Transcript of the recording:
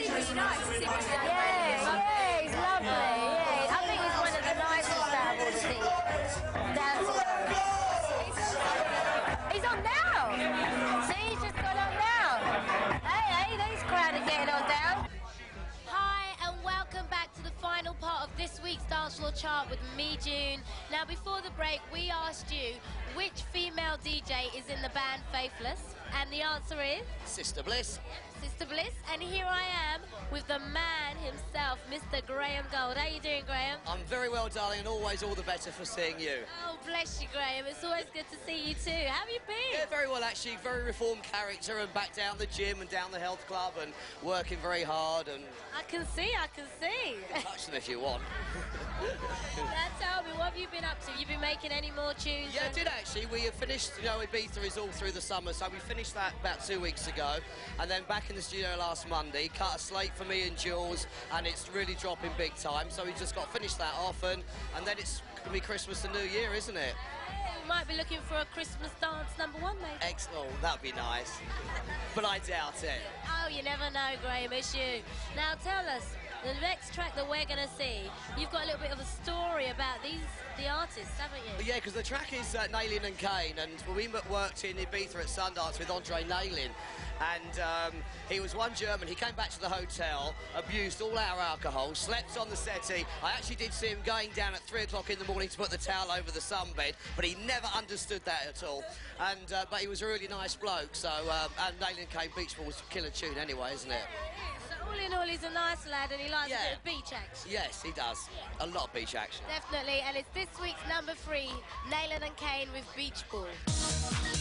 It's really nice. It's really nice. Yeah, yeah, lovely. Yeah, I think it's one of the nicest out of things. He's on now. See, he's just gone on now. Hey, hey, this crowd are getting on down. Hi, and welcome back to the final part of this week's Dance Floor Chart with me, June. Now, before the break, we asked you which female DJ is in the band Faithless, and the answer is Sister Bliss. Sister Bliss, and here I am with the man himself, Mr. Graham Gold. How are you doing, Graham? I'm very well, darling, and always all the better for seeing you. Oh, bless you, Graham. It's always good to see you too. How have you been? Yeah, very well, actually. Very reformed character, and back down the gym and down the health club, and working very hard. And I can see, I can see. touch them if you want. you been up to? You've been making any more tunes? Yeah, I did actually. We have finished, you know, Ibiza is all through the summer, so we finished that about two weeks ago. And then back in the studio last Monday, cut a slate for me and Jules, and it's really dropping big time. So we just got to finish that off, and, and then it's going to be Christmas and New Year, isn't it? We might be looking for a Christmas dance number one, maybe. Excellent. Oh, that'd be nice. But I doubt it. Oh, you never know, Graham, it's you. Now tell us, the next track that we're going to see, you've got a little bit of a story about these, the artists, haven't you? Yeah, because the track is uh, Nalin and Kane, and we worked in Ibiza at Sundance with Andre Nalin, and um, he was one German. He came back to the hotel, abused all our alcohol, slept on the settee. I actually did see him going down at three o'clock in the morning to put the towel over the sunbed, but he never understood that at all. And uh, but he was a really nice bloke. So um, and Nalin and Kane Beach Ball was a killer tune anyway, isn't it? So all in all, he's a nice lad and he likes Yeah. a bit of beach action. Yes, he does. A lot of beach action. Definitely, and it's this week's number three, Nalin and Kane with Beach Ball.